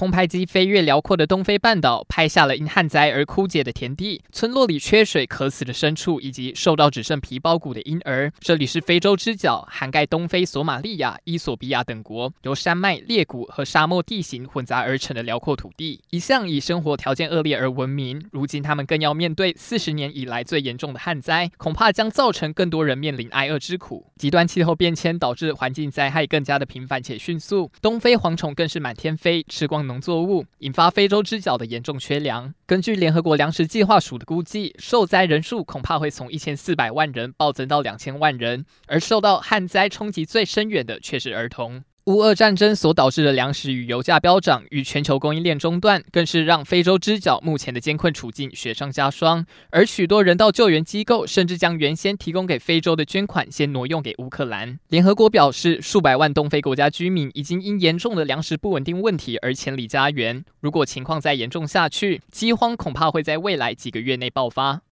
空拍机飞越辽阔的东非半岛，拍下了因旱灾而枯竭的田地、村落里缺水渴死的牲畜，以及瘦到只剩皮包骨的婴儿。这里是非洲之角，涵盖东非索马利亚、伊索比亚等国，由山脉、裂谷和沙漠地形混杂而成的辽阔土地，一向以生活条件恶劣而闻名。如今，他们更要面对四十年以来最严重的旱灾，恐怕将造成更多人面临挨饿之苦。极端气候变迁导致环境灾害更加的频繁且迅速，东非蝗虫更是满天飞，吃光农作物，引发非洲之角的严重缺粮。根据联合国粮食计划署的估计，受灾人数恐怕会从一千四百万人暴增到两千万人，而受到旱灾冲击最深远的却是儿童。乌俄战争所导致的粮食与油价飙涨，与全球供应链中断，更是让非洲之角目前的艰困处境雪上加霜。而许多人道救援机构甚至将原先提供给非洲的捐款先挪用给乌克兰。联合国表示，数百万东非国家居民已经因严重的粮食不稳定问题而迁离家园。如果情况再严重下去，饥荒恐怕会在未来几个月内爆发。